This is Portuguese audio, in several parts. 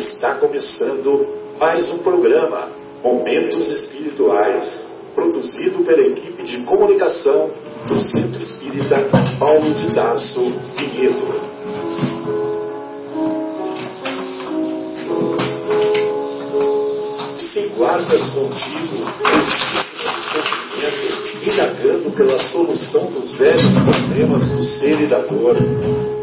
Está começando mais um programa Momentos Espirituais, produzido pela equipe de comunicação do Centro Espírita Paulo de Tarso Vinhedo. Se guardas contigo indagando pela solução dos velhos problemas do ser e da dor,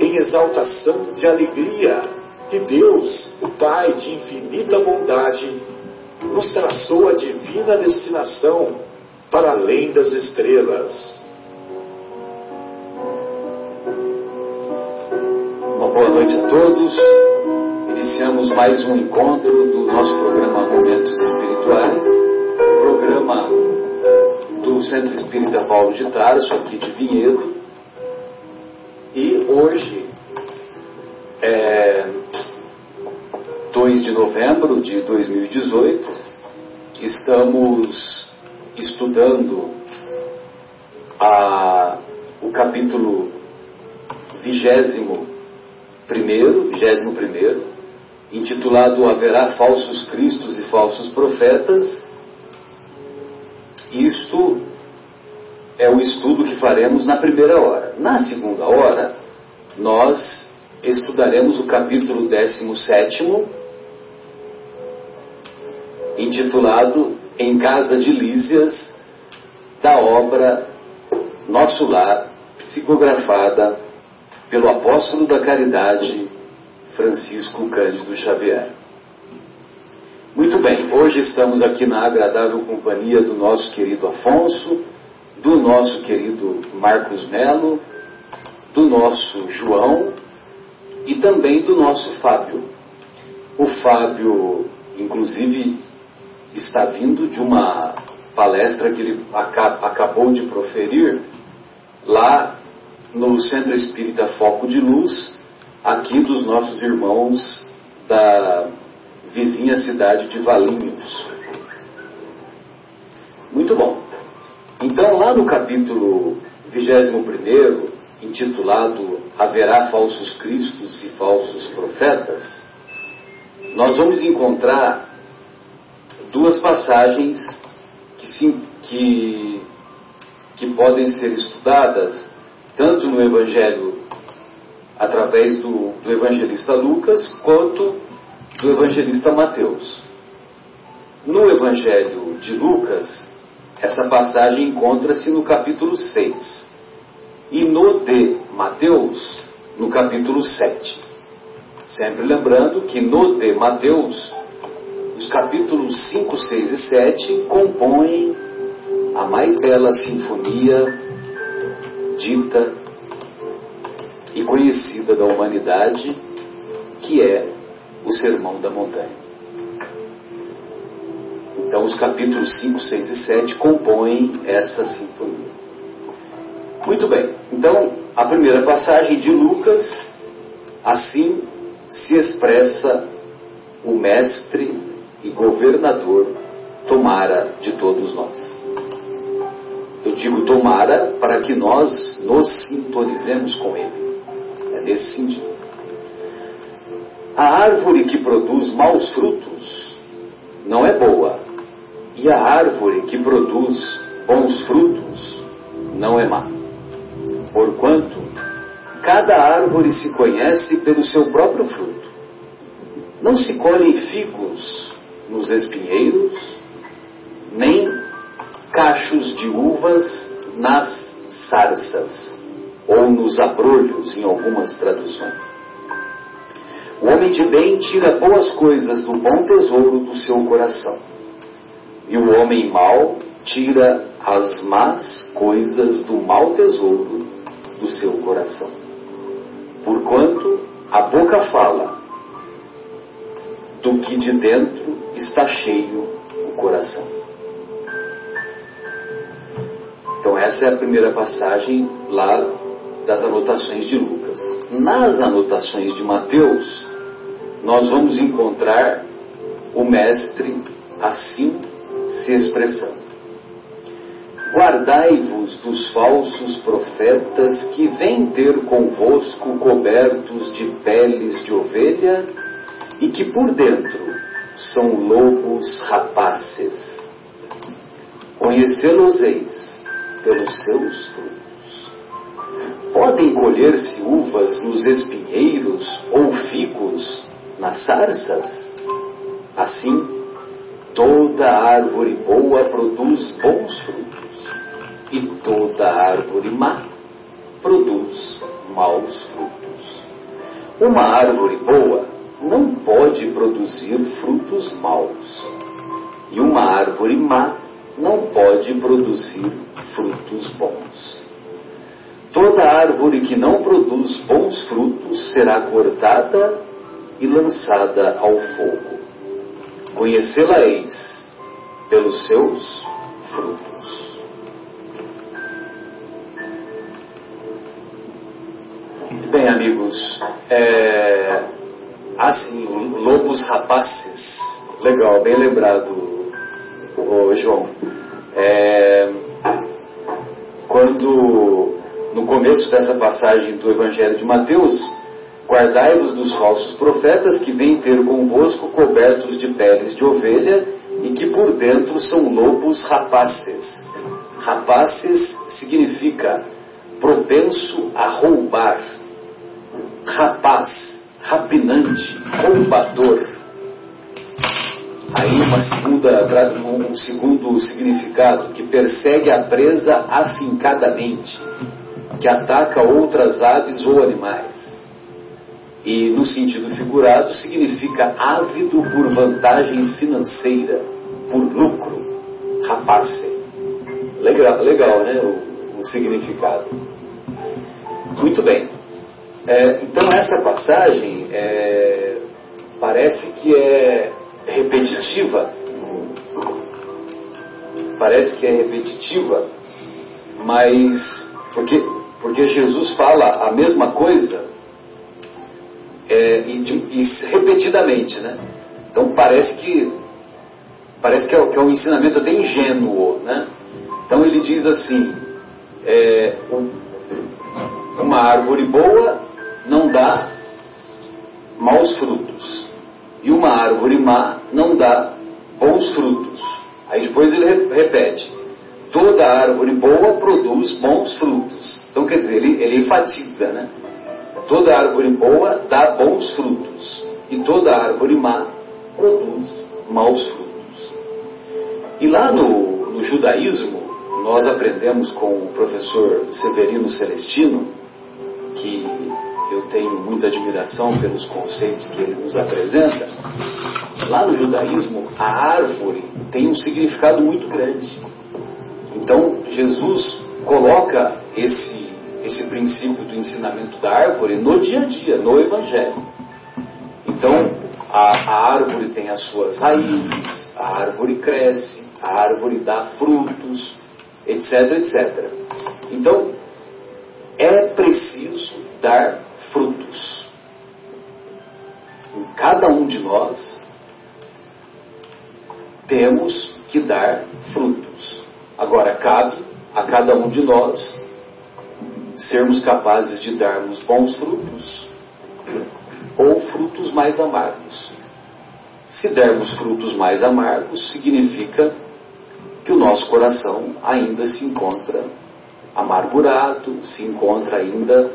em exaltação de alegria que Deus, o Pai de infinita bondade, nos traçou a divina destinação para além das estrelas. Uma boa noite a todos. Iniciamos mais um encontro do nosso programa Momentos Espirituais, programa do Centro Espírita Paulo de Tarso, aqui de Vinhedo. E hoje, é 2 de novembro de 2018, estamos estudando a, o capítulo vigésimo primeiro, vigésimo primeiro, intitulado Haverá falsos cristos e falsos profetas. Isto é o estudo que faremos na primeira hora. Na segunda hora, nós estudaremos o capítulo 17, intitulado Em Casa de Lísias, da obra Nosso Lar, psicografada pelo apóstolo da caridade Francisco Cândido Xavier. Muito bem, hoje estamos aqui na agradável companhia do nosso querido Afonso do nosso querido Marcos Melo, do nosso João e também do nosso Fábio. O Fábio, inclusive, está vindo de uma palestra que ele acabou de proferir lá no Centro Espírita Foco de Luz, aqui dos nossos irmãos da vizinha cidade de Valinhos. Muito bom. Então, lá no capítulo 21, intitulado Haverá falsos cristos e falsos profetas, nós vamos encontrar duas passagens que, sim, que, que podem ser estudadas tanto no Evangelho através do, do evangelista Lucas quanto do evangelista Mateus. No Evangelho de Lucas, essa passagem encontra-se no capítulo 6 e no de Mateus, no capítulo 7. Sempre lembrando que no de Mateus, os capítulos 5, 6 e 7 compõem a mais bela sinfonia dita e conhecida da humanidade, que é o Sermão da Montanha. Então, os capítulos 5, 6 e 7 compõem essa sinfonia. Muito bem, então, a primeira passagem de Lucas, assim se expressa o mestre e governador tomara de todos nós. Eu digo tomara para que nós nos sintonizemos com ele. É nesse sentido. A árvore que produz maus frutos não é boa, e a árvore que produz bons frutos não é má. Porquanto, cada árvore se conhece pelo seu próprio fruto. Não se colhem figos nos espinheiros, nem cachos de uvas nas sarças, ou nos abrolhos, em algumas traduções. O homem de bem tira boas coisas do bom tesouro do seu coração e o homem mau tira as más coisas do mau tesouro do seu coração. Porquanto a boca fala do que de dentro está cheio o coração. Então, essa é a primeira passagem lá das anotações de Lucas. Nas anotações de Mateus, nós vamos encontrar o Mestre assim se expressando. Guardai-vos dos falsos profetas que vêm ter convosco cobertos de peles de ovelha e que por dentro são lobos rapaces. Conhecê-los-eis pelos seus frutos. Podem colher-se uvas nos espinheiros ou figos nas sarças? Assim, toda árvore boa produz bons frutos, e toda árvore má produz maus frutos. Uma árvore boa não pode produzir frutos maus, e uma árvore má não pode produzir frutos bons. Toda árvore que não produz bons frutos será cortada e lançada ao fogo. Conhecê-la-eis pelos seus frutos. Bem, amigos, é, assim, lobos rapazes, legal, bem lembrado, o João. É, quando, no começo dessa passagem do Evangelho de Mateus, Guardai-vos dos falsos profetas que vêm ter convosco cobertos de peles de ovelha e que por dentro são lobos rapaces. Rapaces significa propenso a roubar. Rapaz, rapinante, roubador. Aí uma segunda, um segundo significado, que persegue a presa afincadamente, que ataca outras aves ou animais. E no sentido figurado significa ávido por vantagem financeira, por lucro, rapace. Legal, legal né? O, o significado. Muito bem. É, então essa passagem é, parece que é repetitiva. Parece que é repetitiva, mas porque, porque Jesus fala a mesma coisa é, e, e, repetidamente, né? Então parece que parece que é, que é um ensinamento até ingênuo, né? Então ele diz assim: é, uma árvore boa não dá maus frutos e uma árvore má não dá bons frutos. Aí depois ele repete: toda árvore boa produz bons frutos. Então quer dizer, ele, ele enfatiza, né? Toda árvore boa dá bons frutos, e toda árvore má produz maus frutos. E lá no, no judaísmo, nós aprendemos com o professor Severino Celestino, que eu tenho muita admiração pelos conceitos que ele nos apresenta. Lá no judaísmo, a árvore tem um significado muito grande. Então, Jesus coloca esse esse princípio do ensinamento da árvore no dia a dia, no Evangelho. Então, a, a árvore tem as suas raízes, a árvore cresce, a árvore dá frutos, etc, etc. Então, é preciso dar frutos. Em cada um de nós temos que dar frutos. Agora, cabe a cada um de nós sermos capazes de darmos bons frutos ou frutos mais amargos. Se dermos frutos mais amargos, significa que o nosso coração ainda se encontra amargurado, se encontra ainda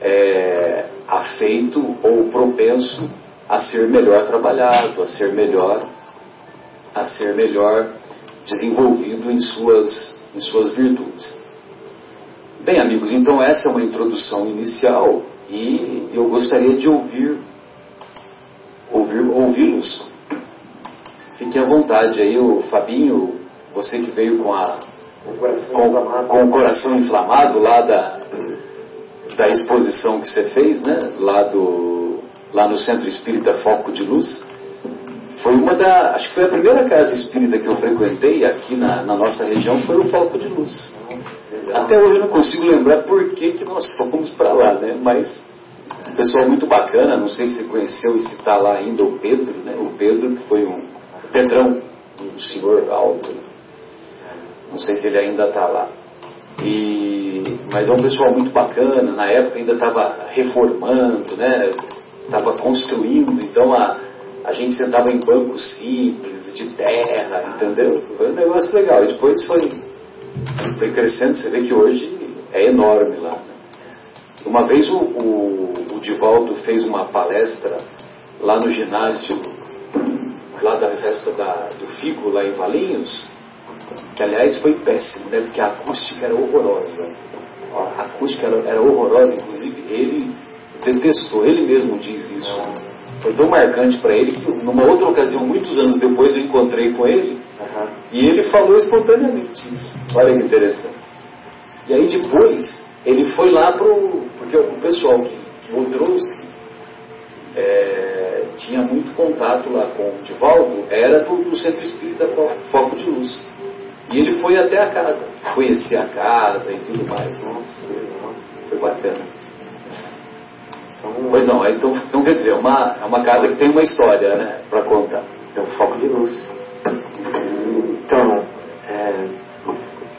é, afeito ou propenso a ser melhor trabalhado, a ser melhor, a ser melhor desenvolvido em suas, em suas virtudes. Bem, amigos, então essa é uma introdução inicial e eu gostaria de ouvir ouvir ouvi-los. Fique à vontade aí, o Fabinho, você que veio com a com, com, o coração inflamado lá da, da exposição que você fez, né? Lá do lá no Centro Espírita Foco de Luz. foi uma da. Acho que foi a primeira casa espírita que eu frequentei aqui na, na nossa região, foi o Foco de Luz. Até hoje eu não consigo lembrar por que, que nós fomos para lá, né? Mas um pessoal muito bacana, não sei se conheceu e se está lá ainda o Pedro, né? O Pedro, que foi um. Pedrão, um senhor alto. Não sei se ele ainda está lá. E, mas é um pessoal muito bacana, na época ainda estava reformando, né? Estava construindo, então a, a gente sentava em bancos simples, de terra, entendeu? Foi um negócio legal. E depois foi, foi crescendo, você vê que hoje é enorme lá. Uma vez o, o, o Divaldo fez uma palestra lá no ginásio, lá da festa da, do Figo, lá em Valinhos, que aliás foi péssimo, né? Porque a acústica era horrorosa. A acústica era, era horrorosa, inclusive ele detestou, ele mesmo diz isso. Foi tão marcante para ele que numa outra ocasião, muitos anos depois, eu encontrei com ele uhum. e ele falou espontaneamente isso. Olha que interessante. E aí depois ele foi lá pro. Porque o pessoal que, que o trouxe é, tinha muito contato lá com o Divaldo, era do, do Centro Espírita Foco de Luz. E ele foi até a casa, conhecer a casa e tudo mais. Nossa, foi bacana. Então, pois não, então, então quer dizer, é uma, é uma casa que tem uma história, né, para contar. É um foco de luz. É,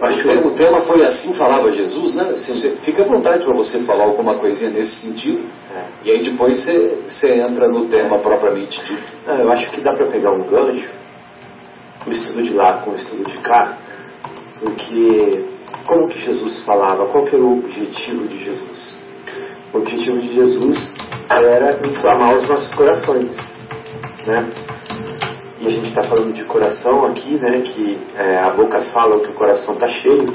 acho que o tema foi assim falava Jesus, né? Você, fica à vontade para você falar alguma coisinha nesse sentido. É. E aí depois você, você entra no tema propriamente dito. Não, eu acho que dá para pegar um gancho o estudo de lá com o estudo de cá, porque como que Jesus falava, qual que era o objetivo de Jesus? O objetivo de Jesus era inflamar os nossos corações, né? E a gente está falando de coração aqui, né? Que é, a boca fala o que o coração está cheio.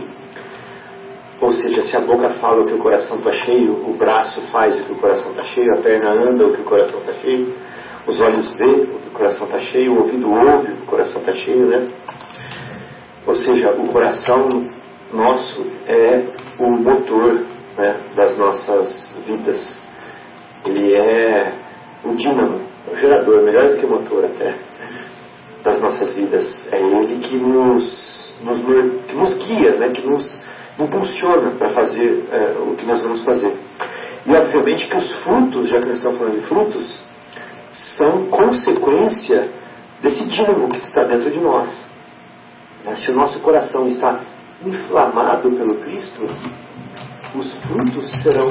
Ou seja, se a boca fala o que o coração está cheio, o braço faz o que o coração está cheio, a perna anda o que o coração está cheio, os olhos veem o que o coração está cheio, o ouvido ouve o que o coração está cheio, né? Ou seja, o coração nosso é o motor né, das nossas vidas. Ele é o dínamo, o gerador, melhor do que o motor até, das nossas vidas. É ele que nos, nos, que nos guia, né, que nos impulsiona para fazer é, o que nós vamos fazer. E obviamente que os frutos, já que nós estamos falando de frutos, são consequência desse dínamo que está dentro de nós. Né? Se o nosso coração está inflamado pelo Cristo, os frutos serão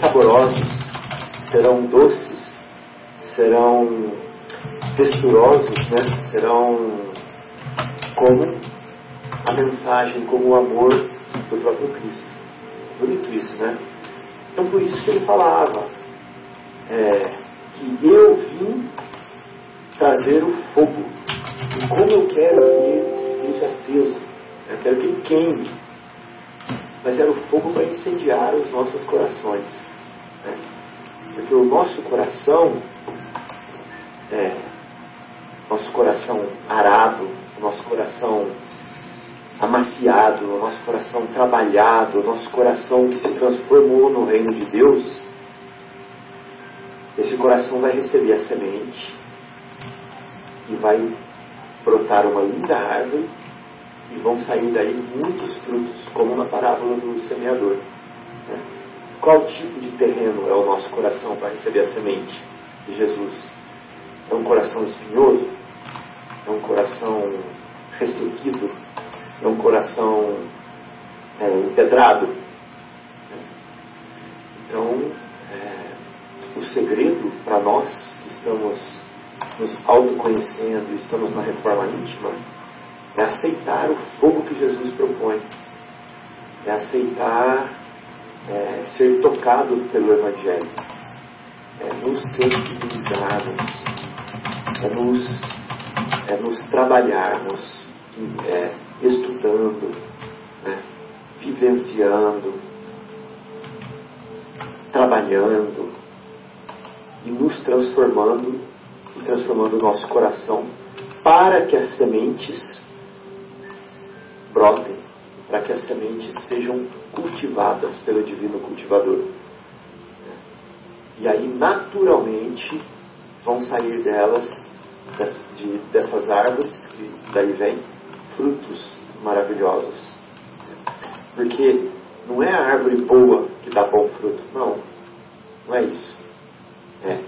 saborosos, serão doces, serão texturosos, né? serão como a mensagem, como o amor do próprio Cristo. Bonito isso, né? Então por isso que ele falava é, que eu vim trazer o fogo. E como eu quero que ele esteja aceso. Eu quero que ele queime. Mas era o fogo para incendiar os nossos corações. Né? Porque o nosso coração, é, nosso coração arado, nosso coração amaciado, nosso coração trabalhado, nosso coração que se transformou no reino de Deus, esse coração vai receber a semente e vai brotar uma linda árvore e vão sair daí muitos frutos, como na parábola do semeador. Né? Qual tipo de terreno é o nosso coração para receber a semente de Jesus? É um coração espinhoso? É um coração ressequido? É um coração é, empedrado? Então, é, o segredo para nós que estamos nos autoconhecendo, estamos na reforma íntima, é aceitar o fogo que Jesus propõe, é aceitar é, ser tocado pelo Evangelho, é nos sensibilizarmos, é nos, é nos trabalharmos, é, estudando, né, vivenciando, trabalhando e nos transformando e transformando o nosso coração para que as sementes brotem, para que as sementes sejam cultivadas pelo divino cultivador. E aí, naturalmente, vão sair delas de, dessas árvores, que daí vem frutos maravilhosos. Porque não é a árvore boa que dá bom fruto, não. Não é isso. É.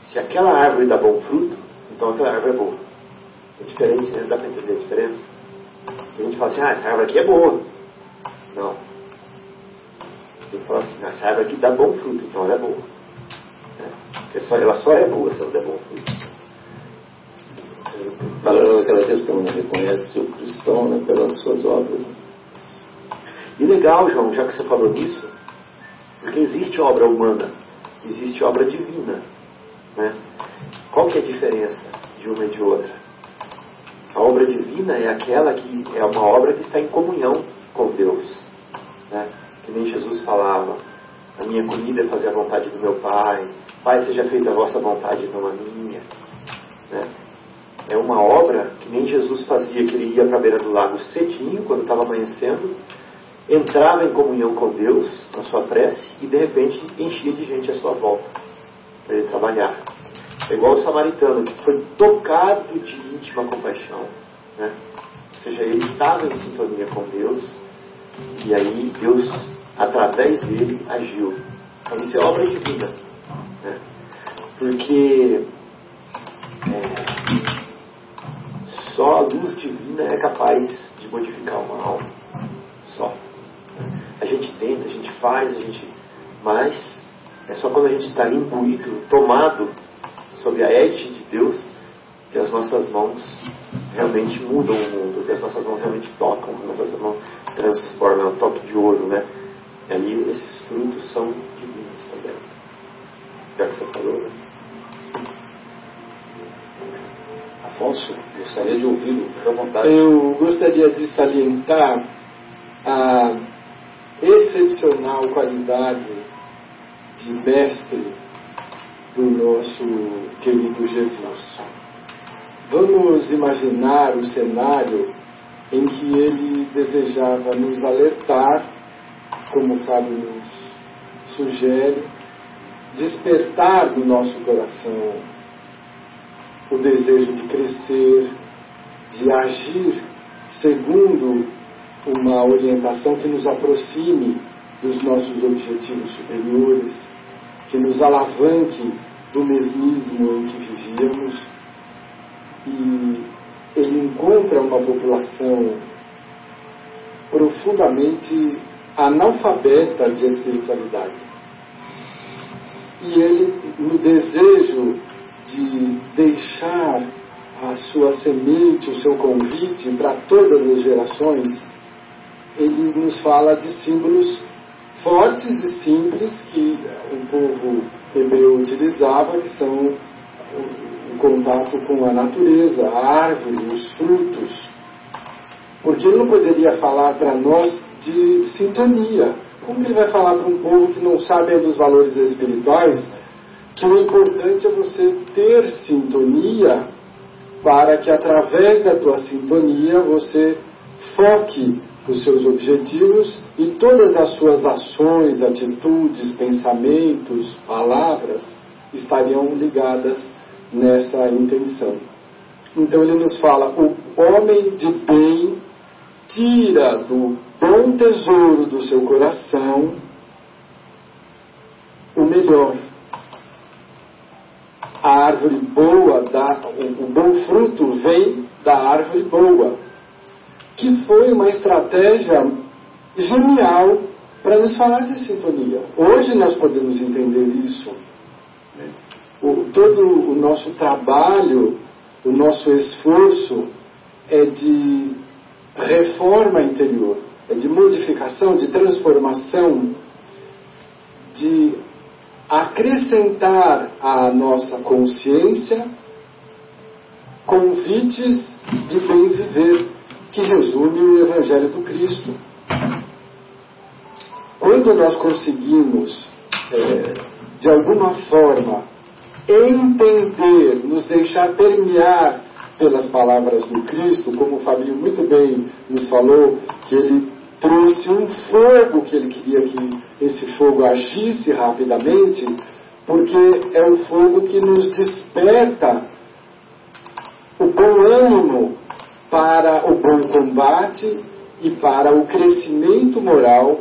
Se aquela árvore dá bom fruto, então aquela árvore é boa. É diferente, né? Dá para entender a diferença? A gente fala assim, ah, essa árvore aqui é boa. Não. Tem que falar assim, ah, essa árvore aqui dá bom fruto, então ela é boa. É. Porque só, ela só é boa se ela der bom fruto. Falando aquela questão, né? reconhece o cristão né? pelas suas obras. E legal, João, já que você falou disso, porque existe obra humana, existe obra divina. Né? Qual que é a diferença de uma e de outra? A obra divina é aquela que é uma obra que está em comunhão com Deus. Né? Que nem Jesus falava, a minha comida é fazer a vontade do meu Pai, Pai, seja feita a vossa vontade, não a minha. Né? É uma obra que nem Jesus fazia, que ele ia para a beira do lago cedinho, quando estava amanhecendo, entrava em comunhão com Deus na sua prece e de repente enchia de gente à sua volta para ele trabalhar. É igual o samaritano que foi tocado de íntima compaixão. Né? Ou seja, ele estava em sintonia com Deus e aí Deus, através dele, agiu. Então isso é obra divina. Né? Porque é, só a luz divina é capaz de modificar uma alma. Só. A gente tenta, a gente faz, a gente. Mas é só quando a gente está imbuído, tomado sob a égide de Deus, que as nossas mãos realmente mudam o mundo, que as nossas mãos realmente tocam, que as nossas mãos transformam, é um toque de ouro, né? E aí esses frutos são divinos também. Já que você falou, né? Afonso, gostaria de ouvi-lo, à vontade. Eu gostaria de salientar a excepcional qualidade de mestre do nosso querido Jesus. Vamos imaginar o cenário em que ele desejava nos alertar, como Fábio nos sugere, despertar do nosso coração o desejo de crescer, de agir segundo uma orientação que nos aproxime dos nossos objetivos superiores, que nos alavanque do mesmismo em que vivíamos. E ele encontra uma população profundamente analfabeta de espiritualidade. E ele, no desejo de deixar a sua semente, o seu convite para todas as gerações, ele nos fala de símbolos fortes e simples que o povo hebreu utilizava, que são o contato com a natureza, a árvore, os frutos. Porque ele não poderia falar para nós de sintonia. Como que ele vai falar para um povo que não sabe dos valores espirituais que o importante é você ter sintonia para que através da tua sintonia você foque os seus objetivos e todas as suas ações, atitudes, pensamentos, palavras estariam ligadas nessa intenção. Então ele nos fala: o homem de bem tira do bom tesouro do seu coração o melhor. A árvore boa dá, o, bom fruto vem da árvore boa que foi uma estratégia genial para nos falar de sintonia. Hoje nós podemos entender isso. Né? O, todo o nosso trabalho, o nosso esforço é de reforma interior, é de modificação, de transformação, de acrescentar à nossa consciência convites de bem viver que resume o Evangelho do Cristo. Quando nós conseguimos, é, de alguma forma, entender, nos deixar permear pelas palavras do Cristo, como o Fabinho muito bem nos falou, que ele trouxe um fogo que ele queria que esse fogo agisse rapidamente, porque é o fogo que nos desperta bom ânimo para o bom combate e para o crescimento moral,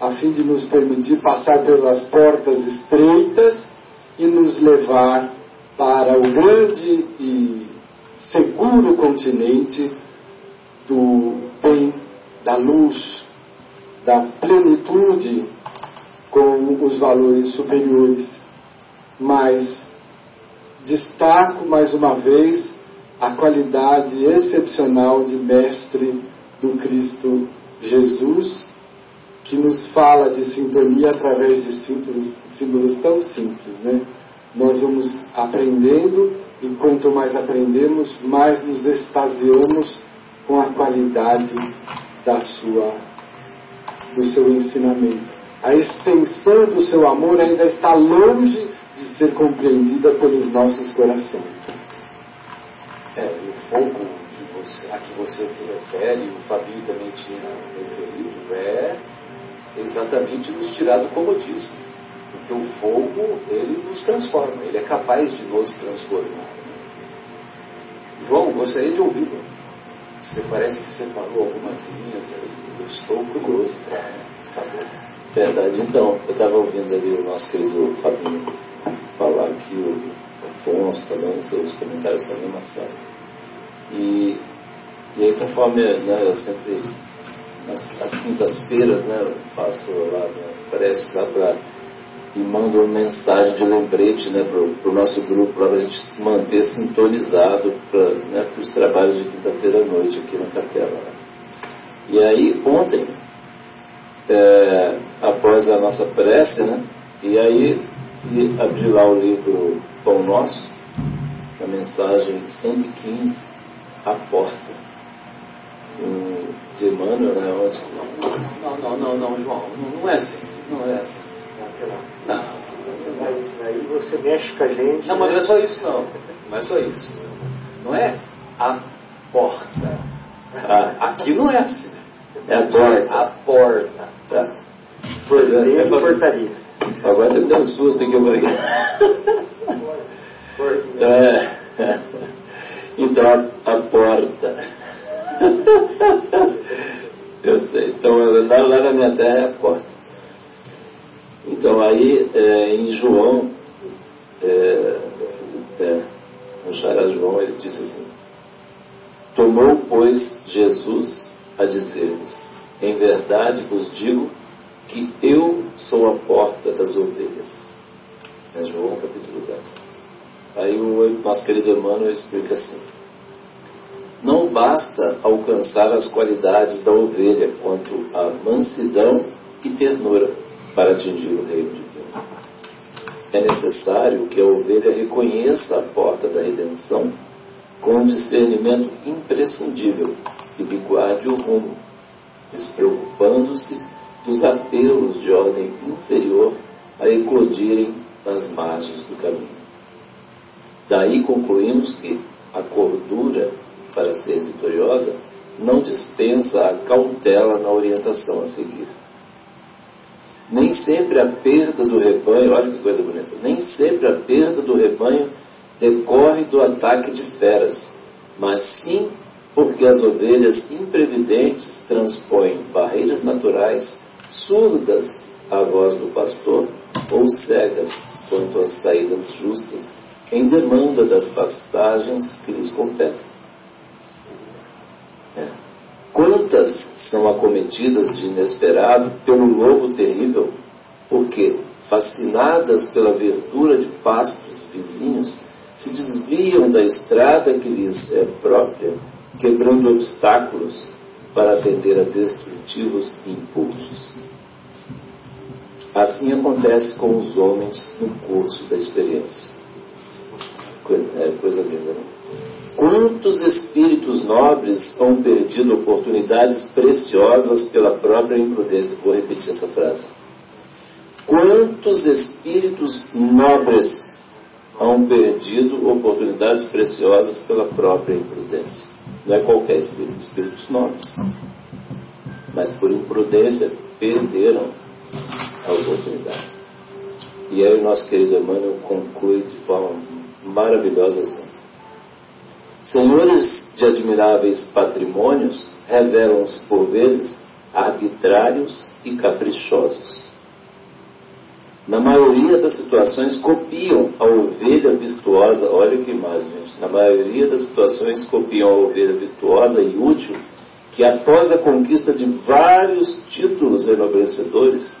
a fim de nos permitir passar pelas portas estreitas e nos levar para o grande e seguro continente do bem, da luz, da plenitude com os valores superiores. Mas destaco mais uma vez a qualidade excepcional de mestre do Cristo Jesus, que nos fala de sintonia através de símbolos, símbolos tão simples, né? Nós vamos aprendendo e quanto mais aprendemos, mais nos extasiamos com a qualidade da sua, do seu ensinamento. A extensão do seu amor ainda está longe de ser compreendida pelos nossos corações. É, o fogo que você, a que você se refere, o Fabinho também tinha referido, é exatamente nos tirar do comodismo. Porque o fogo, ele nos transforma, ele é capaz de nos transformar. João, gostaria de ouvi-lo. Você parece que separou algumas linhas. Eu estou curioso para saber. Verdade. Então, eu estava ouvindo ali o nosso querido Fabinho falar aqui, o Afonso também, seus comentários também, Marcelo. E, e aí, conforme né, eu sempre, nas quintas-feiras, né, eu faço lá minhas preces lá para e mando uma mensagem de lembrete né, para o nosso grupo, para a gente se manter sintonizado para né, os trabalhos de quinta-feira à noite aqui na capela. Né? E aí, ontem, é, após a nossa prece, né, e aí e abri lá o livro Pão Nosso, a mensagem 115, A Porta, de Emmanuel, né, onde... Não, não, não, não, João, não, não é assim, não é assim. Não. Aí você mexe com a gente. Não, mas não é só isso, não. Não é só isso. Não é a porta. Ah, aqui não é assim. É a porta. A porta. Tá. Pois é, é pra- portaria. Agora você me deu um susto aqui, eu falei. Então, é, então a, a porta. Eu sei. Então lá, lá na minha terra é a porta. Então aí é, em João, é, é, no Xará João, ele disse assim: Tomou, pois, Jesus a dizer-lhes: Em verdade vos digo que eu sou a porta das ovelhas. É João capítulo 10. Aí o nosso querido Emmanuel explica assim: Não basta alcançar as qualidades da ovelha quanto a mansidão e ternura para atingir o reino de Deus. É necessário que a ovelha reconheça a porta da redenção com um discernimento imprescindível e lhe guarde o rumo, despreocupando-se dos apelos de ordem inferior a eclodirem nas margens do caminho. Daí concluímos que a cordura, para ser vitoriosa, não dispensa a cautela na orientação a seguir. Nem sempre a perda do rebanho, olha que coisa bonita, nem sempre a perda do rebanho decorre do ataque de feras, mas sim porque as ovelhas imprevidentes transpõem barreiras naturais surdas à voz do pastor ou cegas quanto às saídas justas em demanda das pastagens que lhes competem. É. Quantas são acometidas de inesperado pelo lobo terrível, porque, fascinadas pela verdura de pastos vizinhos, se desviam da estrada que lhes é própria, quebrando obstáculos para atender a destrutivos impulsos. Assim acontece com os homens no curso da experiência. Coisa, é, linda, não? Quantos espíritos nobres hão perdido oportunidades preciosas pela própria imprudência? Vou repetir essa frase. Quantos espíritos nobres hão perdido oportunidades preciosas pela própria imprudência? Não é qualquer espírito, espíritos nobres. Mas por imprudência perderam a oportunidade. E aí o nosso querido Emmanuel conclui de forma maravilhosa assim. Senhores de admiráveis patrimônios revelam-se por vezes arbitrários e caprichosos. Na maioria das situações copiam a ovelha virtuosa, olha que imagem, gente. Na maioria das situações copiam a ovelha virtuosa e útil que após a conquista de vários títulos enobrecedores,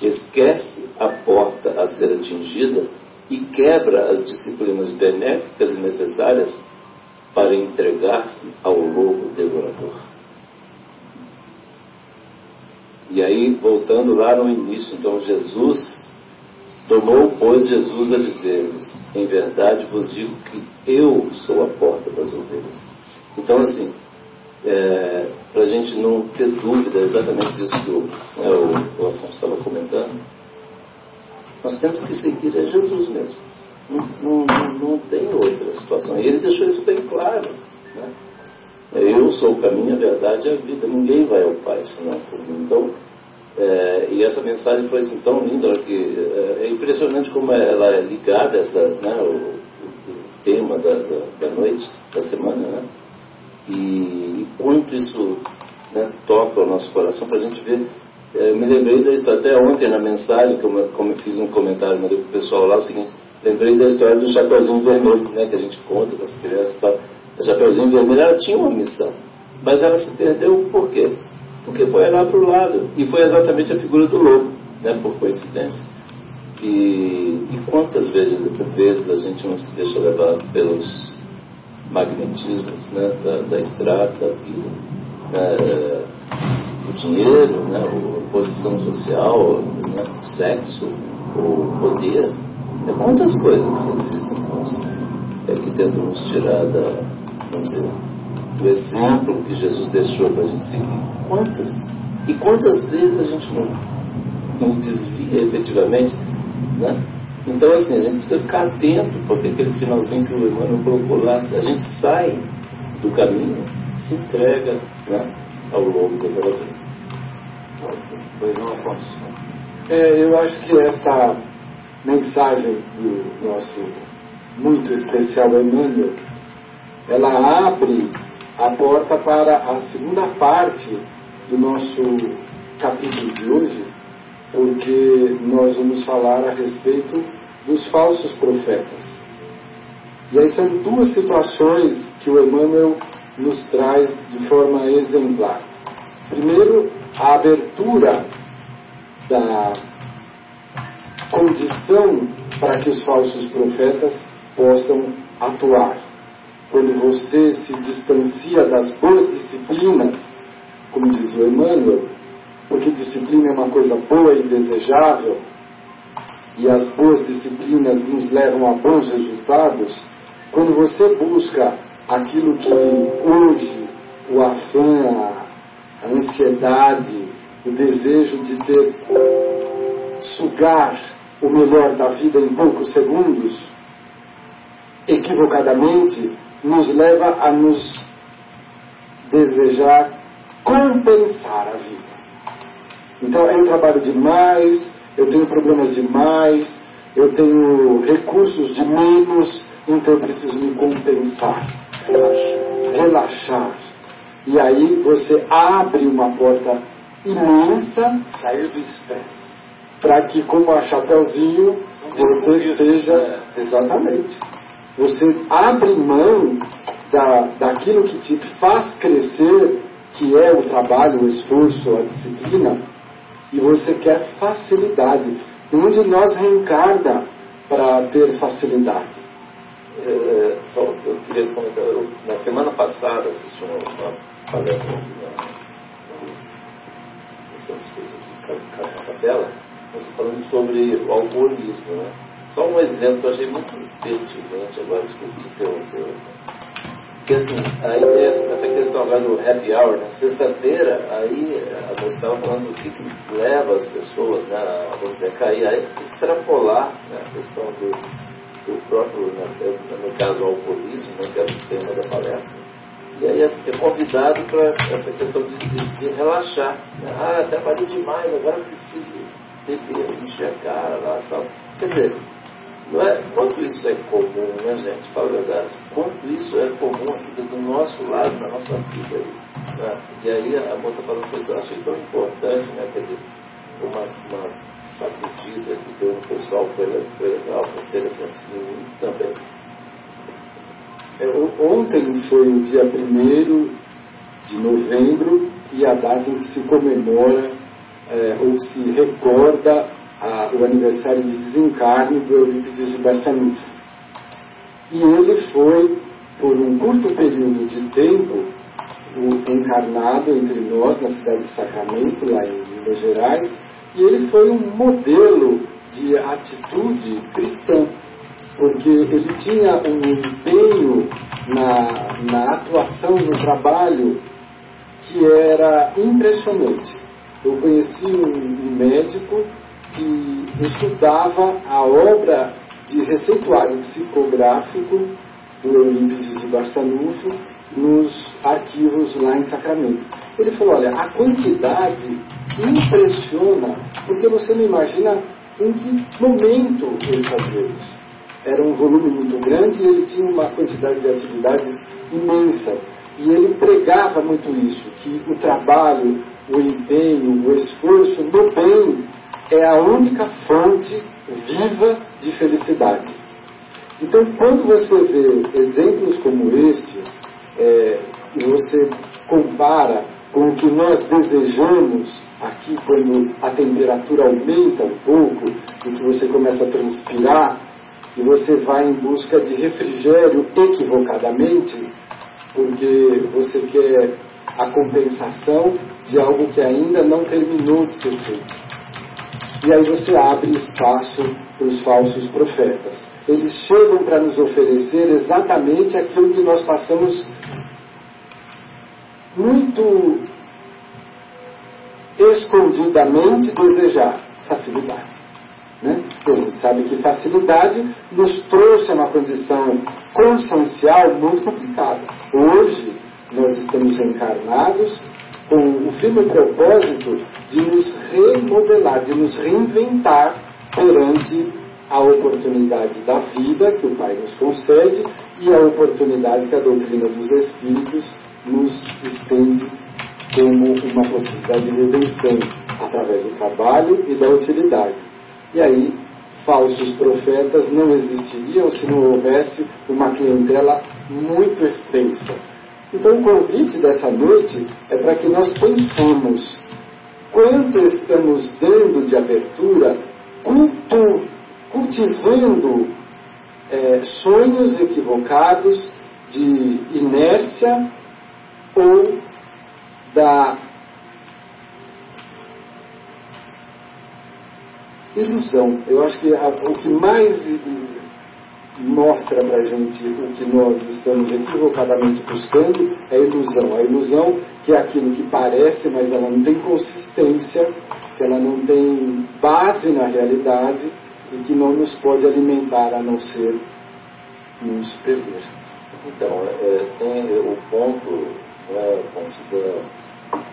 esquece a porta a ser atingida e quebra as disciplinas benéficas e necessárias para entregar-se ao lobo devorador. E aí, voltando lá no início, então Jesus tomou, pois, Jesus a dizer-lhes: Em verdade vos digo que eu sou a porta das ovelhas. Então, assim, é, para a gente não ter dúvida exatamente disso que o, né, o, o Afonso estava comentando, nós temos que seguir a Jesus mesmo. Não, não, não, tem outra situação. E ele deixou isso bem claro. Né? Eu sou o caminho, a verdade e a vida. Ninguém vai ao Pai senão por mim. Então, é, e essa mensagem foi assim tão linda que é, é impressionante como ela é ligada essa, né, o, o, tema da, da, da, noite, da semana, né? E, e quanto isso né, toca o nosso coração para a gente ver eu me lembrei história, até ontem na mensagem, como, eu fiz um comentário, mandei para o pessoal lá, o seguinte, lembrei da história do Chapeuzinho Vermelho, né, que a gente conta das crianças e. A Chapeuzinho Vermelho, ela tinha uma missão, mas ela se perdeu por quê? Porque foi lá para o lado, e foi exatamente a figura do lobo, né, por coincidência. E, e quantas vezes, vezes a gente não se deixa levar pelos magnetismos né, da, da estrada, da vida, né, o dinheiro, né, a posição social, né, o sexo, o poder. É, quantas coisas existem é, que tentam nos tirar da, vamos dizer, do exemplo que Jesus deixou para a gente seguir? Quantas? E quantas vezes a gente não, não desvia efetivamente? Né? Então, assim, a gente precisa ficar atento, porque aquele finalzinho que o Emmanuel colocou lá, a gente sai do caminho, se entrega né, ao longo da vida. Pois não, Afonso. É, eu acho que essa mensagem do nosso muito especial Emmanuel, ela abre a porta para a segunda parte do nosso capítulo de hoje, porque nós vamos falar a respeito dos falsos profetas. E aí são duas situações que o Emmanuel nos traz de forma exemplar. Primeiro, a abertura da condição para que os falsos profetas possam atuar. Quando você se distancia das boas disciplinas, como dizia o Emmanuel, porque disciplina é uma coisa boa e desejável, e as boas disciplinas nos levam a bons resultados, quando você busca aquilo que hoje o afã, a ansiedade, o desejo de ter, sugar o melhor da vida em poucos segundos, equivocadamente, nos leva a nos desejar compensar a vida. Então, eu trabalho demais, eu tenho problemas demais, eu tenho recursos de menos, então eu preciso me compensar, relaxar. relaxar e aí você abre uma porta imensa. Sair do estresse. Para que, como a Chapeuzinho, você seja. É. Exatamente. Você abre mão da, daquilo que te faz crescer, que é o trabalho, o esforço, a disciplina, e você quer facilidade. Nenhum de nós reencarna para ter facilidade. É, só eu queria comentar, eu, na semana passada assisti uma, uma palestra aqui no Santos de Capela, você falando sobre o alcoolismo, né? Só um exemplo que eu achei muito pertinente agora, desculpa se interromper. Porque assim, aí essa questão agora do happy hour, na sexta-feira, aí a moça estava falando do que, que, leva as pessoas né, a vamos dizer, cair, aí extrapolar né, a questão do, do próprio, né, é, no caso, o alcoolismo, né, que é o tema da palestra e aí é convidado para essa questão de, de, de relaxar. Né? Ah, trabalhei demais, agora preciso beber, encher a cara lá, sabe? Quer dizer, Não é, quanto isso é comum, né, gente? Fala a verdade. Quanto isso é comum aqui do nosso lado, na nossa vida. Aí, né? E aí a moça falou que eu achei tão importante, né? Quer dizer, uma, uma sacudida que deu no pessoal foi, foi legal, foi interessante. Mim também. É, ontem foi o dia 1 de novembro e a data em que se comemora é, ou se recorda a, o aniversário de desencarne do Eurípides de Barçanufo. E ele foi, por um curto período de tempo, encarnado entre nós na cidade de Sacramento, lá em Minas Gerais, e ele foi um modelo de atitude cristã, porque ele tinha um empenho na, na atuação, no trabalho, que era impressionante. Eu conheci um, médico que estudava a obra de receituário psicográfico do Eurípides de Barçanufo nos arquivos lá em Sacramento. Ele falou, olha, a quantidade impressiona, porque você não imagina em que momento ele fazia isso. Era um volume muito grande e ele tinha uma quantidade de atividades imensa. E ele pregava muito isso, que o trabalho, o empenho, o esforço no bem é a única fonte viva de felicidade. Então, quando você vê exemplos como este, é, e você compara com o que nós desejamos aqui quando a temperatura aumenta um pouco e que você começa a transpirar e você vai em busca de refrigério equivocadamente, porque você quer a compensação de algo que ainda não terminou de ser feito. E aí você abre espaço para os falsos profetas. Eles chegam para nos oferecer exatamente aquilo que nós passamos muito escondidamente desejar facilidade. Né? A gente sabe que facilidade nos trouxe a uma condição consciencial muito complicada. Hoje, nós estamos encarnados com o firme propósito de nos remodelar, de nos reinventar perante a oportunidade da vida que o Pai nos concede e a oportunidade que a doutrina dos Espíritos nos estende como uma possibilidade de redenção através do trabalho e da utilidade. E aí, falsos profetas não existiriam se não houvesse uma clientela muito extensa então, o convite dessa noite é para que nós pensemos quanto estamos dando de abertura, cultu, cultivando é, sonhos equivocados de inércia ou da ilusão. Eu acho que a, o que mais mostra para a gente o que nós estamos equivocadamente buscando é a ilusão. A ilusão que é aquilo que parece, mas ela não tem consistência, que ela não tem base na realidade e que não nos pode alimentar a não ser nos perder. Então, é, tem o ponto né,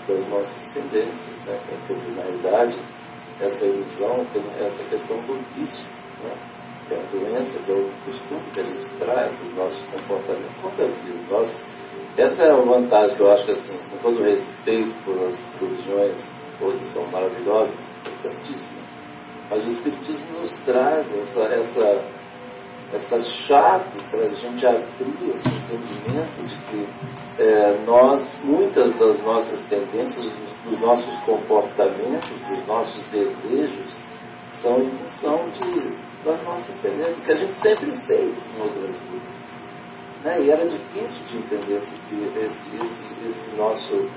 das nossas tendências, né? quer dizer, na realidade, essa ilusão tem essa questão do vício. Né? Que é a doença, que é o costume que a gente traz dos nossos comportamentos. Quantas vezes nós. Essa é a vantagem que eu acho que, assim, com todo respeito pelas religiões, todas são maravilhosas, importantíssimas, mas o Espiritismo nos traz essa, essa, essa chave para a gente abrir esse entendimento de que é, nós, muitas das nossas tendências, dos nossos comportamentos, dos nossos desejos, são em função de das nossas tendências, que a gente sempre fez em outras vidas. Né? E era difícil de entender esse, esse, esse, esse nosso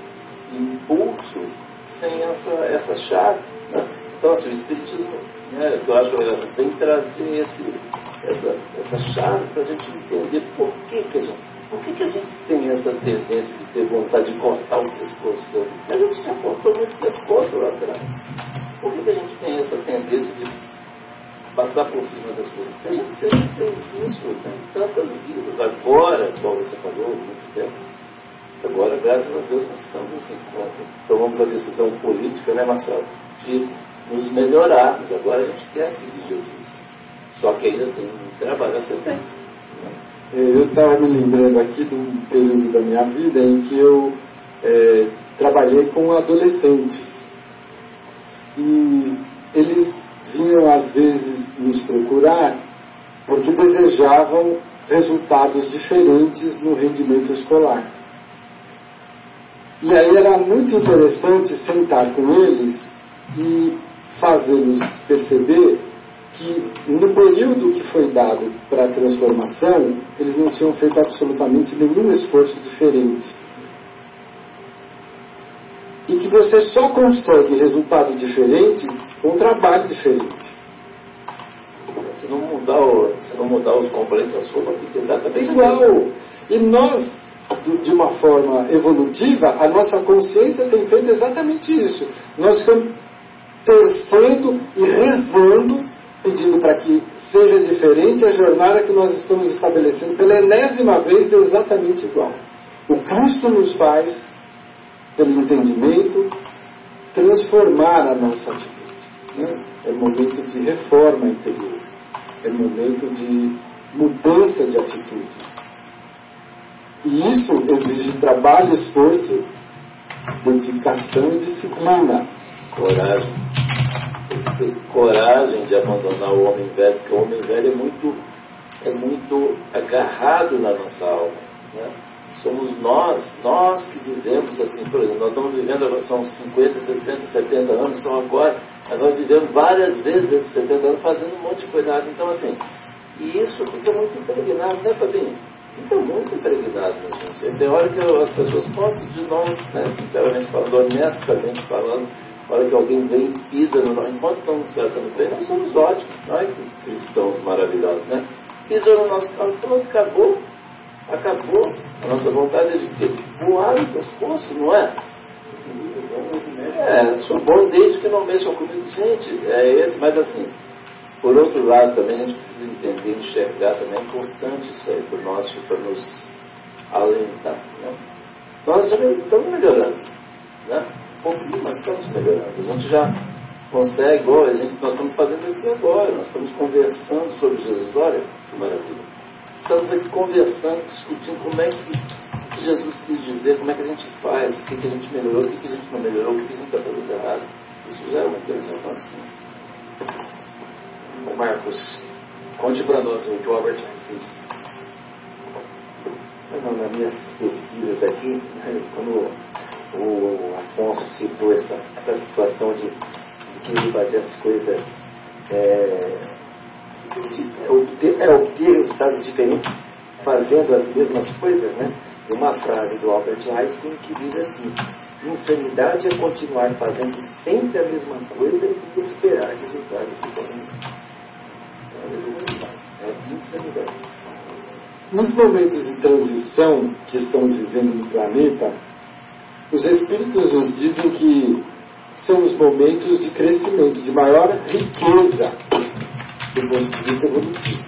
impulso sem essa, essa chave. Né? Então, assim, o Espiritismo, né, eu acho que tem que trazer esse, essa, essa chave para a gente entender por que, que a gente por que, que a gente tem essa tendência de ter vontade de cortar o pescoço dele? Porque a gente já cortou muito pescoço lá atrás. Por que, que a gente tem essa tendência de passar por cima das coisas. A gente sempre fez isso né, em tantas vidas. Agora, como você falou, muito tempo, agora, graças a Deus, nós estamos assim, tomamos a decisão política, né, Marcelo, de nos melhorarmos. Agora a gente quer seguir Jesus. Só que ainda tem um trabalho a ser feito. É, eu estava me lembrando aqui de um período da minha vida em que eu é, trabalhei com adolescentes. E eles vinham às vezes nos procurar porque desejavam resultados diferentes no rendimento escolar. E aí era muito interessante sentar com eles e fazê-los perceber que no período que foi dado para a transformação, eles não tinham feito absolutamente nenhum esforço diferente. E que você só consegue resultado diferente com trabalho diferente. Se não mudar, o, se não mudar os componentes da sopa, fica exatamente igual. E nós, de uma forma evolutiva, a nossa consciência tem feito exatamente isso. Nós ficamos torcendo e rezando, pedindo para que seja diferente a jornada que nós estamos estabelecendo pela enésima vez é exatamente igual. O Cristo nos faz, pelo entendimento, transformar a nossa atitude. Né? É momento de reforma interior. É momento de mudança de atitude. E isso exige trabalho, esforço, dedicação e disciplina. Coragem. Tem que ter coragem de abandonar o homem velho, porque o homem velho é muito, é muito agarrado na nossa alma. Né? Somos nós, nós que vivemos assim, por exemplo, nós estamos vivendo agora, são 50, 60, 70 anos, são agora, nós vivemos várias vezes esses 70 anos fazendo um monte de coisa. Então, assim, e isso fica muito impregnado, né, Fabinho? Fica muito impregnado na gente. Tem hora que as pessoas, ponto de nós, né, sinceramente falando, honestamente falando, hora que alguém vem e pisa no nosso, enquanto estamos tratando bem, nós somos ótimos, ai que cristãos maravilhosos, né? Pisa no nosso carro, pronto, acabou, acabou. A nossa vontade é de quê? Voar no pescoço, não é? É, sou bom desde que não mexam comigo. Gente, é esse, mas assim, por outro lado também a gente precisa entender, enxergar também, é importante isso aí para nós, para nos alentar. Né? Nós já estamos melhorando, né? Um pouquinho, mas estamos melhorando. A gente já consegue, olha, a gente, nós estamos fazendo aqui agora, nós estamos conversando sobre Jesus, olha que maravilha. Estamos aqui conversando, discutindo como é que, que Jesus quis dizer, como é que a gente faz, o que, que a gente melhorou, o que, que a gente não melhorou, o que, que a gente está fazendo errado. Isso já é uma coisa importante. Ô Marcos, conte para nós o que o Albert Einstein disse. Não, nas minhas pesquisas aqui, né, quando o Afonso citou essa, essa situação de, de que ele fazia as coisas é, obter, é, obter resultados diferentes fazendo as mesmas coisas, né? Uma frase do Albert Einstein que diz assim: insanidade é continuar fazendo sempre a mesma coisa e esperar resultados diferentes. É insanidade. Nos momentos de transição que estamos vivendo no planeta, os Espíritos nos dizem que são os momentos de crescimento, de maior riqueza do ponto de vista evolutivo.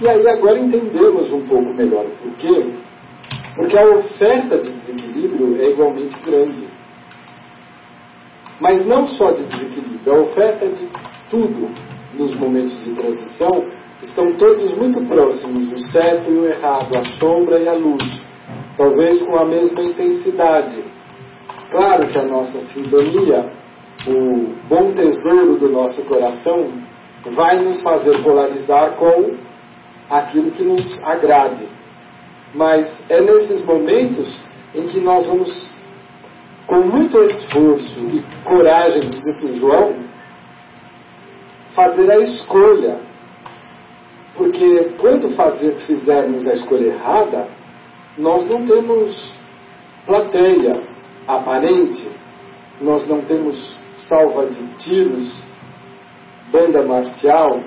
E aí agora entendemos um pouco melhor por quê? Porque a oferta de desequilíbrio é igualmente grande. Mas não só de desequilíbrio, a oferta de tudo nos momentos de transição estão todos muito próximos, o certo e o errado, a sombra e a luz, talvez com a mesma intensidade. Claro que a nossa sintonia, o bom tesouro do nosso coração, vai nos fazer polarizar com aquilo que nos agrade. Mas é nesses momentos em que nós vamos, com muito esforço e coragem, disse João, fazer a escolha. Porque quando fazer, fizermos a escolha errada, nós não temos plateia aparente, nós não temos salva de tiros, banda marcial,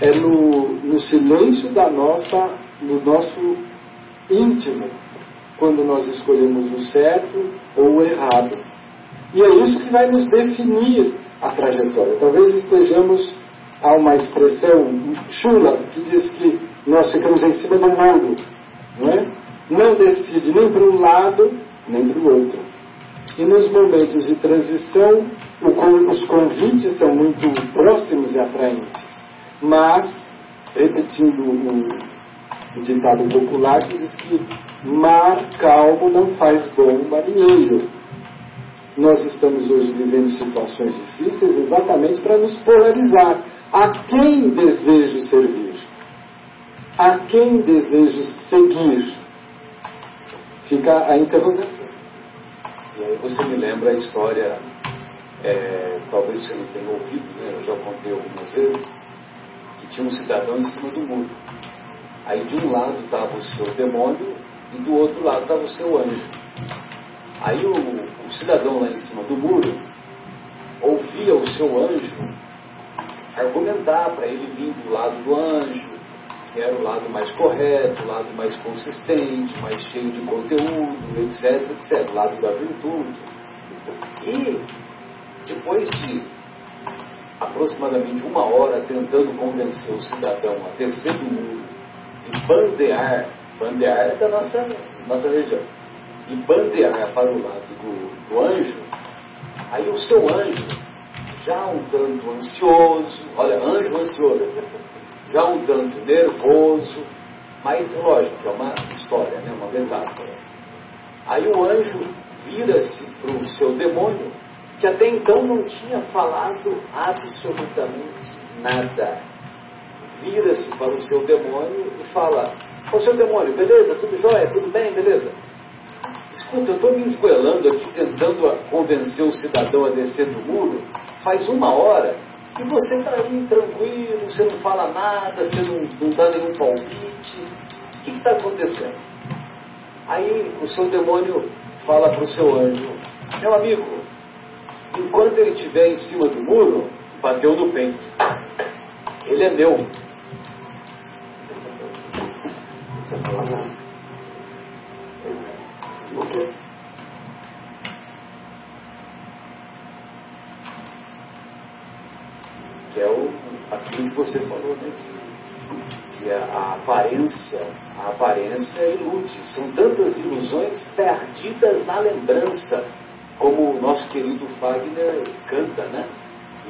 é no, no silêncio da nossa, no nosso íntimo, quando nós escolhemos o certo ou o errado. E é isso que vai nos definir a trajetória. Talvez estejamos a uma expressão chula que diz que nós ficamos em cima do mundo, não é? Não decide nem para um lado nem para o outro. E nos momentos de transição, os convites são muito próximos e atraentes. Mas, repetindo o ditado popular que diz que mar calmo não faz bom marinheiro. Nós estamos hoje vivendo situações difíceis exatamente para nos polarizar. A quem desejo servir? A quem desejo seguir? Fica a interrogação. E aí você me lembra a história, é, talvez você não tenha ouvido, né? eu já contei algumas vezes, que tinha um cidadão em cima do muro. Aí de um lado estava o seu demônio e do outro lado estava o seu anjo. Aí o, o cidadão lá em cima do muro ouvia o seu anjo argumentar para ele vir do lado do anjo, que era o lado mais correto, o lado mais consistente, mais cheio de conteúdo, etc, etc, lado da virtude. E depois de aproximadamente uma hora tentando convencer o cidadão a descer do muro e bandear, bandear é da nossa, nossa região, e bandear para o lado do, do anjo, aí o seu anjo, já um tanto ansioso, olha, anjo ansioso, já um tanto nervoso, mas lógico que é uma história, né, uma metáfora. Aí o anjo vira-se para o seu demônio, que até então não tinha falado absolutamente nada. Vira-se para o seu demônio e fala: Ô seu demônio, beleza? Tudo jóia? Tudo bem? Beleza? Escuta, eu estou me esgoelando aqui tentando convencer o cidadão a descer do muro faz uma hora e você está aí tranquilo, você não fala nada, você não, não dá nenhum palpite. O que está acontecendo? Aí o seu demônio fala para o seu anjo: Meu amigo, enquanto ele estiver em cima do muro, bateu no peito. Ele é meu. Que é o, aquilo que você falou, né? Que, que a, aparência, a aparência ilude. São tantas ilusões perdidas na lembrança, como o nosso querido Fagner canta, né?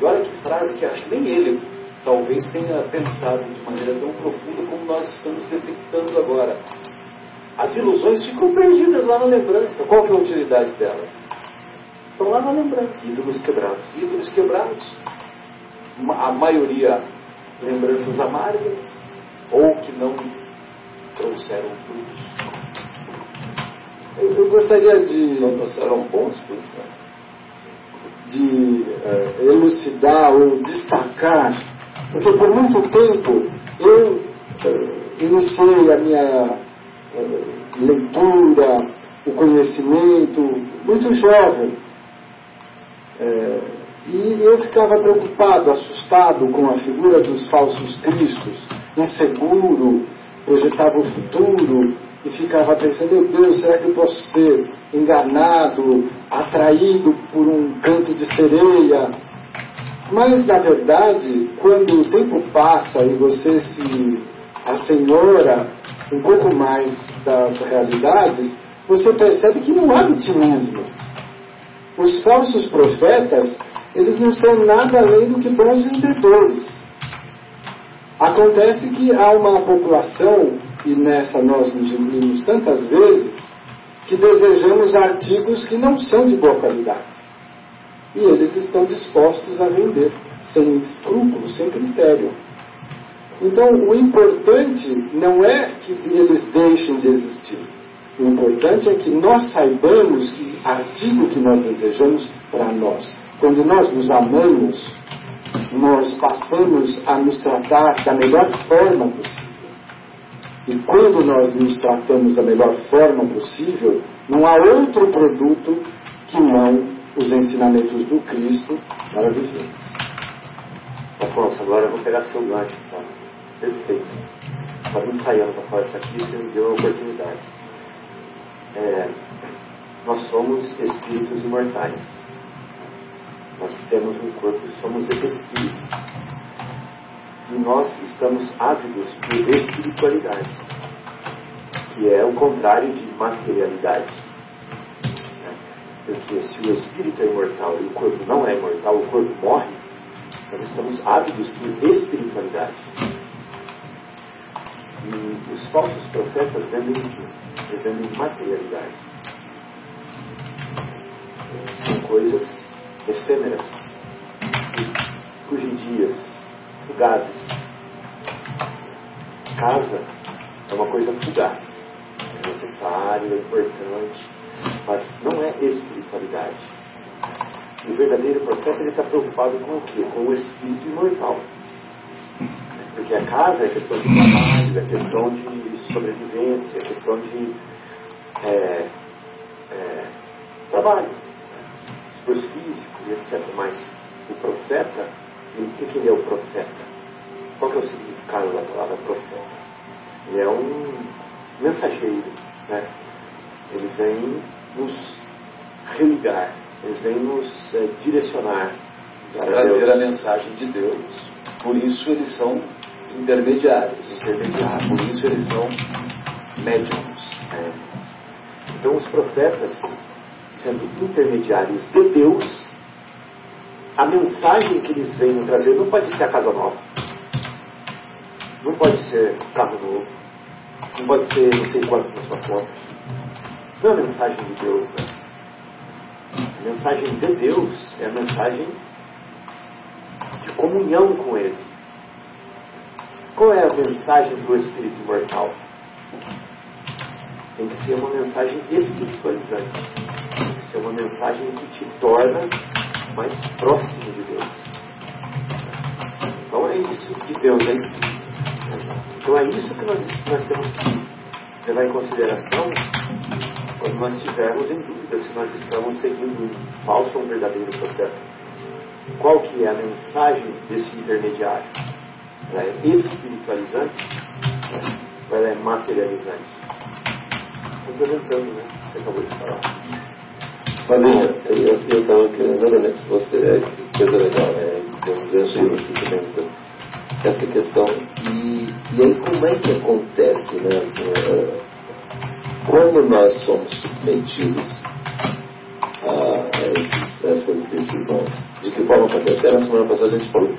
E olha que frase que acho que nem ele talvez tenha pensado de maneira tão profunda como nós estamos detectando agora. As ilusões ficam perdidas lá na lembrança. Qual que é a utilidade delas? Estão lá na lembrança. Ídolos quebrados. Ídolos quebrados. A maioria lembranças amargas ou que não trouxeram frutos. Eu, eu gostaria de, trouxeram bons frutos, de eh, elucidar ou destacar, porque por muito tempo eu eh, iniciei a minha eh, leitura, o conhecimento muito jovem. E eu ficava preocupado, assustado com a figura dos falsos cristos, inseguro, projetava o futuro e ficava pensando, meu Deus, será que eu posso ser enganado, atraído por um canto de sereia? Mas, na verdade, quando o tempo passa e você se assenhora um pouco mais das realidades, você percebe que não há vitimismo. Os falsos profetas, eles não são nada além do que bons vendedores. Acontece que há uma população, e nessa nós nos incluímos tantas vezes, que desejamos artigos que não são de boa qualidade. E eles estão dispostos a vender, sem escrúpulos, sem critério. Então, o importante não é que eles deixem de existir. O importante é que nós saibamos que artigo que nós desejamos para nós. Quando nós nos amamos, nós passamos a nos tratar da melhor forma possível. E quando nós nos tratamos da melhor forma possível, não há outro produto que não os ensinamentos do Cristo para vivermos. Afonso, agora eu vou pegar seu gancho. Tá? Perfeito. Estava ensaiando para falar isso aqui, você me deu a oportunidade. É, nós somos espíritos imortais. Nós temos um corpo, somos espíritos. E nós estamos ávidos por espiritualidade, que é o contrário de materialidade. Né? Porque se o espírito é imortal e o corpo não é imortal, o corpo morre, Nós estamos ávidos por espiritualidade. E os falsos profetas vendem o? Eles vendem materialidade. São coisas efêmeras, fugidias, fugazes. Casa é uma coisa fugaz. É necessário, é importante, mas não é espiritualidade. O verdadeiro profeta está preocupado com o quê? Com o espírito imortal. Porque a casa é questão de trabalho, é questão de sobrevivência, é questão de é, é, trabalho, esforço físico e etc. Mas o profeta, o que, que ele é o profeta? Qual que é o significado da palavra profeta? Ele é um mensageiro, né? Ele vem nos religar, ele vem nos é, direcionar. Trazer Deus. a mensagem de Deus. Por isso eles são intermediários. intermediários. Por isso eles são médiums. É. Então os profetas, sendo intermediários de Deus, a mensagem que eles vêm trazer não pode ser a casa nova. Não pode ser carro novo. Não pode ser não sei quanto na sua conta. Não é a mensagem de Deus, né? A mensagem de Deus é a mensagem de comunhão com Ele. Qual é a mensagem do Espírito imortal? Tem que ser uma mensagem espiritualizante. Tem que ser uma mensagem que te torna mais próximo de Deus. Então é isso que Deus é Espírito. Então é isso que nós, nós temos que levar em consideração quando nós estivermos em dúvida se nós estamos seguindo um falso ou um verdadeiro profeta. Qual que é a mensagem desse intermediário? Ela é espiritualizante ou ela é materializante? Complementando, né? Você acabou de falar. Fabinho, eu estava querendo exatamente se você. É, coisa legal, né? Tem um gancho aí você comentou essa questão. E, e aí como é que acontece, né? Assim, é, como nós somos submetidos a esses, essas decisões? De que forma acontece? Na semana passada a gente falou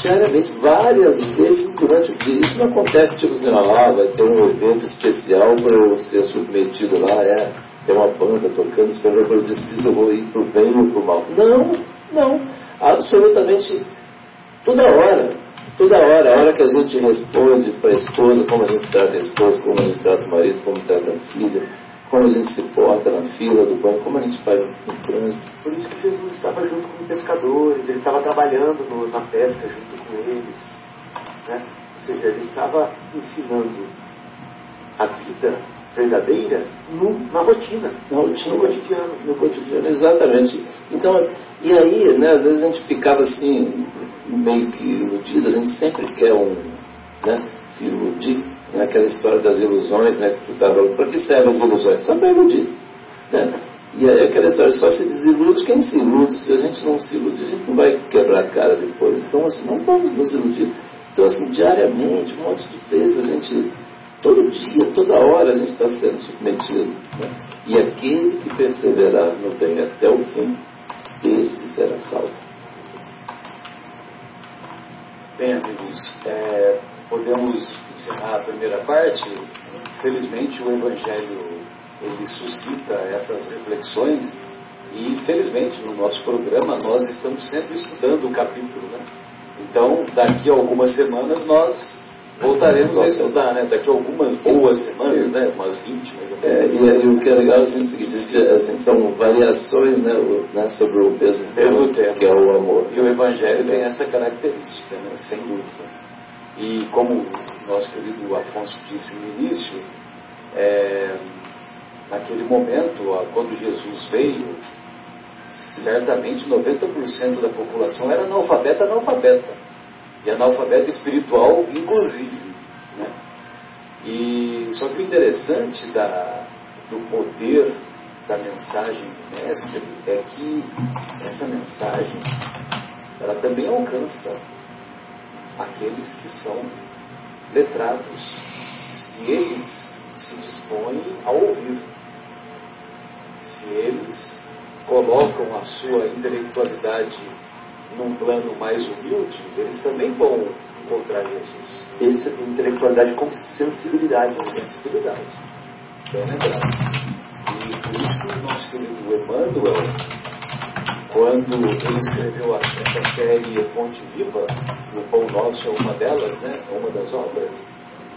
diariamente, várias vezes durante o dia. Isso não acontece tipo assim, ah, vai ter um evento especial para eu ser submetido lá, é, tem uma banda tocando, para eu decidir se eu vou ir para o bem ou para o mal. Não, não. Absolutamente toda hora. Toda hora, a hora que a gente responde para a esposa, como a gente trata a esposa, como a gente trata o marido, como trata a filha, como a gente se porta na fila do banco, como a gente faz no trânsito. Por isso que Jesus estava junto com pescadores, ele estava trabalhando no, na pesca junto com eles. Né? Ou seja, ele estava ensinando a vida verdadeira no, na rotina, na rotina, no cotidiano. No cotidiano, exatamente. Então, e aí, né, às vezes a gente ficava assim, meio que iludido, a gente sempre quer um, né, se iludir, né, aquela história das ilusões, né, que tu estava para que servem as ilusões? Só para iludir. Né? E aí aquela história, só se desilude quem se ilude. Se a gente não se ilude, a gente não vai quebrar a cara depois. Então, assim, não vamos nos iludir. Então, assim, diariamente, um monte de vezes, a gente, todo dia, toda hora, a gente está sendo submetido. Né? E aquele que perseverar no bem até o fim, esse será salvo. Bem, amigos, é, podemos encerrar a primeira parte. Felizmente, o Evangelho ele suscita essas reflexões e, felizmente, no nosso programa nós estamos sempre estudando o capítulo. Né? Então, daqui a algumas semanas nós voltaremos a estudar, né? Daqui a algumas boas semanas, né? Umas 20 mais ou menos. É, e, e, o que é legal assim, é o seguinte, assim, são variações né, o, né, sobre o mesmo, mesmo tema, que é o amor. E o Evangelho tem essa característica, né? sem dúvida. E como nosso querido Afonso disse no início, é, naquele momento, quando Jesus veio, certamente 90% da população era analfabeta, analfabeta. E analfabeta espiritual, inclusive. Né? E, só que o interessante da, do poder da mensagem do Mestre é que essa mensagem ela também alcança aqueles que são letrados, se eles se dispõem a ouvir, se eles colocam a sua intelectualidade num plano mais humilde, eles também vão encontrar Jesus. Esse é intelectualidade com sensibilidade. Com sensibilidade. Bem lembrado. E por isso que o nosso querido Emmanuel, quando ele escreveu essa série Fonte Viva, o Pão Nosso é uma delas, né? É uma das obras,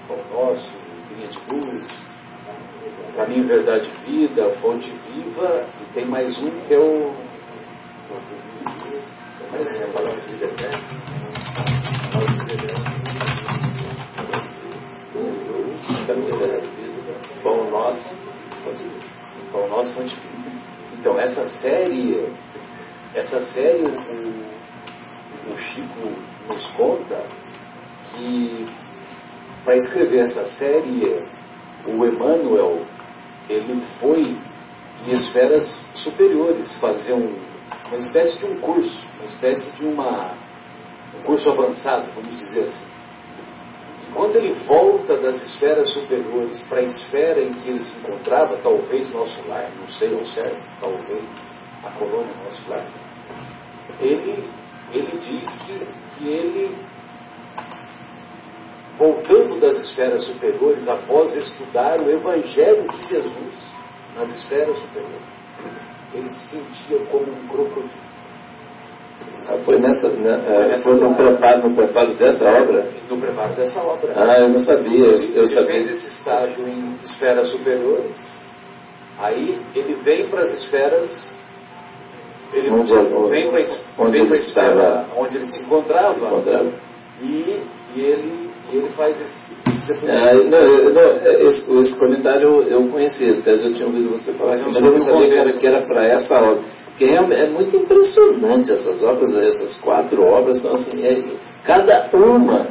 Pão Nosso, Vinha de Luz, Caminho, Verdade e Vida, Fonte Viva, e tem mais um que é o. Mais um, a Nosso. Pão Nosso. Então, essa série, essa série, o, o Chico nos conta que para escrever essa série, o Emmanuel ele foi em esferas superiores fazer um, uma espécie de um curso, uma espécie de uma, um curso avançado, vamos dizer assim. E quando ele volta das esferas superiores para a esfera em que ele se encontrava, talvez nosso lar, não sei ao certo, talvez a colônia nosso lar, ele, ele diz que, que ele voltando das esferas superiores após estudar o Evangelho de Jesus nas esferas superiores. Ele se sentia como um crocodilo. Ah, foi nessa, né, foi, foi no, preparo, no preparo dessa obra? No preparo dessa obra. Ah, eu não sabia. Eu, eu ele sabia. fez esse estágio em esferas superiores. Aí ele vem para as esferas. Ele onde, vem para a esfera estava, onde ele se encontrava. Se encontrava. E, e ele e ele faz esse, esse é, não, não, esse, esse, comentário eu conhecia, até eu tinha ouvido você falar, mas, mas eu não sabia que era, que era para essa obra. Porque é, é, muito impressionante essas obras, essas quatro obras são assim, é, cada uma.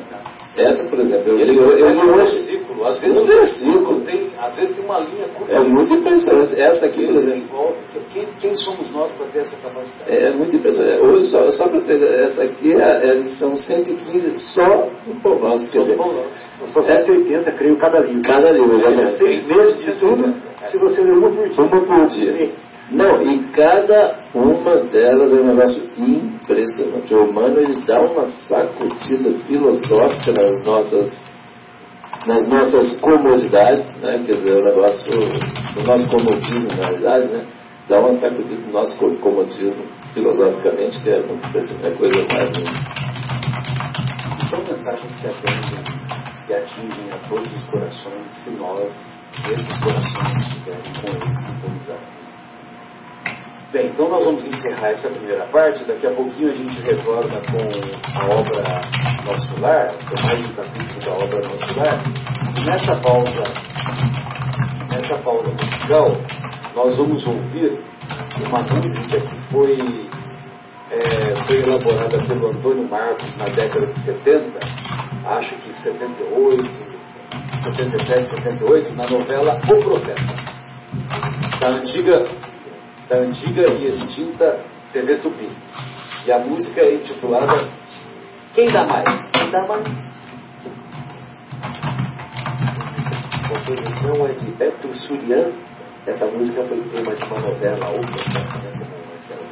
Essa, por exemplo, eu, eu, eu, eu um às vezes um versículo. Tem, às vezes tem uma linha curta. É muito impressionante. Essa aqui, por exemplo. Quem, quem, somos nós para ter essa capacidade? É, muito impressionante. Hoje, só, só para ter, essa aqui é a edição 115 só do Pão Nosso. Quer dizer, são 180, é, creio, cada livro. Cada livro, exatamente. Seis meses de tudo, se você ler uma por dia. Uma por dia. Não, e cada uma delas é um negócio impressionante. O humano ele dá uma sacudida filosófica nas nossas, nas nossas comodidades, né? quer dizer, o negócio, o nosso comodismo, na realidade, né? dá uma sacudida no nosso comodismo filosoficamente, que é muito é coisa mais. São mensagens que atendem que atingem a todos os corações se nós, se esses corações estiverem com eles sintonizados. Bem, então nós vamos encerrar essa primeira parte. Daqui a pouquinho a gente retorna com a obra Nosso Lar, com mais um capítulo da obra Nosso Lar. E nessa pausa, nessa pausa musical, nós vamos ouvir uma música que foi, é, foi elaborada pelo Antônio Marcos na década de 70, acho que 78, 77, 78, na novela O Profeta, da antiga da antiga e extinta TV Tupi. E a música é intitulada Quem dá mais? Quem dá mais? A composição é de Hector Surian. Essa música foi tema de uma novela, outra, né, como Marcelo